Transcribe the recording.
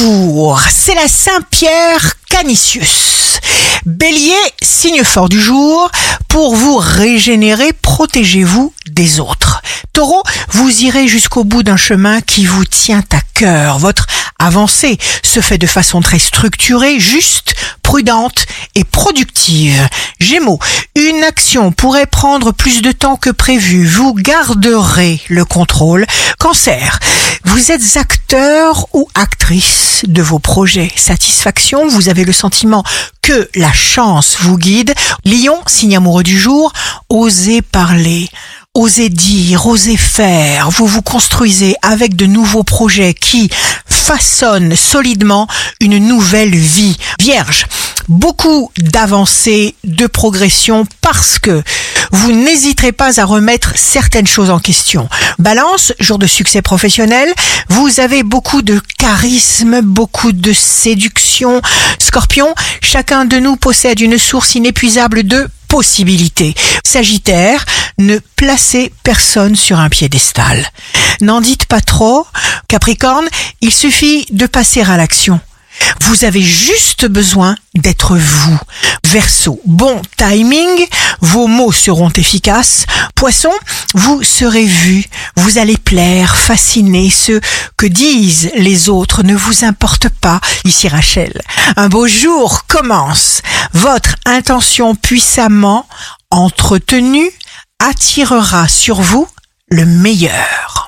jour, c'est la Saint-Pierre Canisius. Bélier, signe fort du jour, pour vous régénérer, protégez-vous des autres. Taureau, vous irez jusqu'au bout d'un chemin qui vous tient à cœur. Votre avancée se fait de façon très structurée, juste, prudente et productive. Gémeaux, une action pourrait prendre plus de temps que prévu. Vous garderez le contrôle. Cancer, vous êtes acteur ou actrice de vos projets? Satisfaction, vous avez le sentiment que la chance vous guide? Lion, signe amoureux du jour, osez parler. Osez dire, osez faire, vous vous construisez avec de nouveaux projets qui façonnent solidement une nouvelle vie. Vierge, beaucoup d'avancées, de progression parce que vous n'hésiterez pas à remettre certaines choses en question. Balance, jour de succès professionnel, vous avez beaucoup de charisme, beaucoup de séduction. Scorpion, chacun de nous possède une source inépuisable de possibilités. Sagittaire, ne placez personne sur un piédestal. N'en dites pas trop. Capricorne, il suffit de passer à l'action. Vous avez juste besoin d'être vous. Verseau, bon timing, vos mots seront efficaces. Poisson, vous serez vu, vous allez plaire, fasciner. Ce que disent les autres ne vous importe pas. Ici Rachel, un beau jour commence. Votre intention puissamment entretenue attirera sur vous le meilleur.